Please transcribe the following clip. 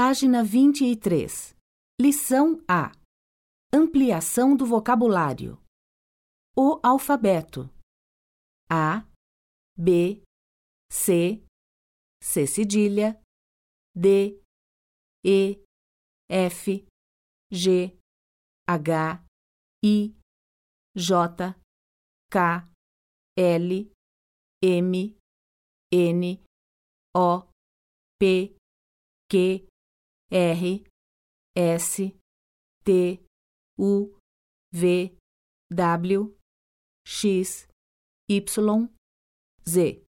Página 23. Lição A. Ampliação do vocabulário. O alfabeto. A, B, C, C cedilha, D, E, F, G, H, I, J, K, L, M, N, O, P, Q, R, S, T, U, V, W, X, Y, Z.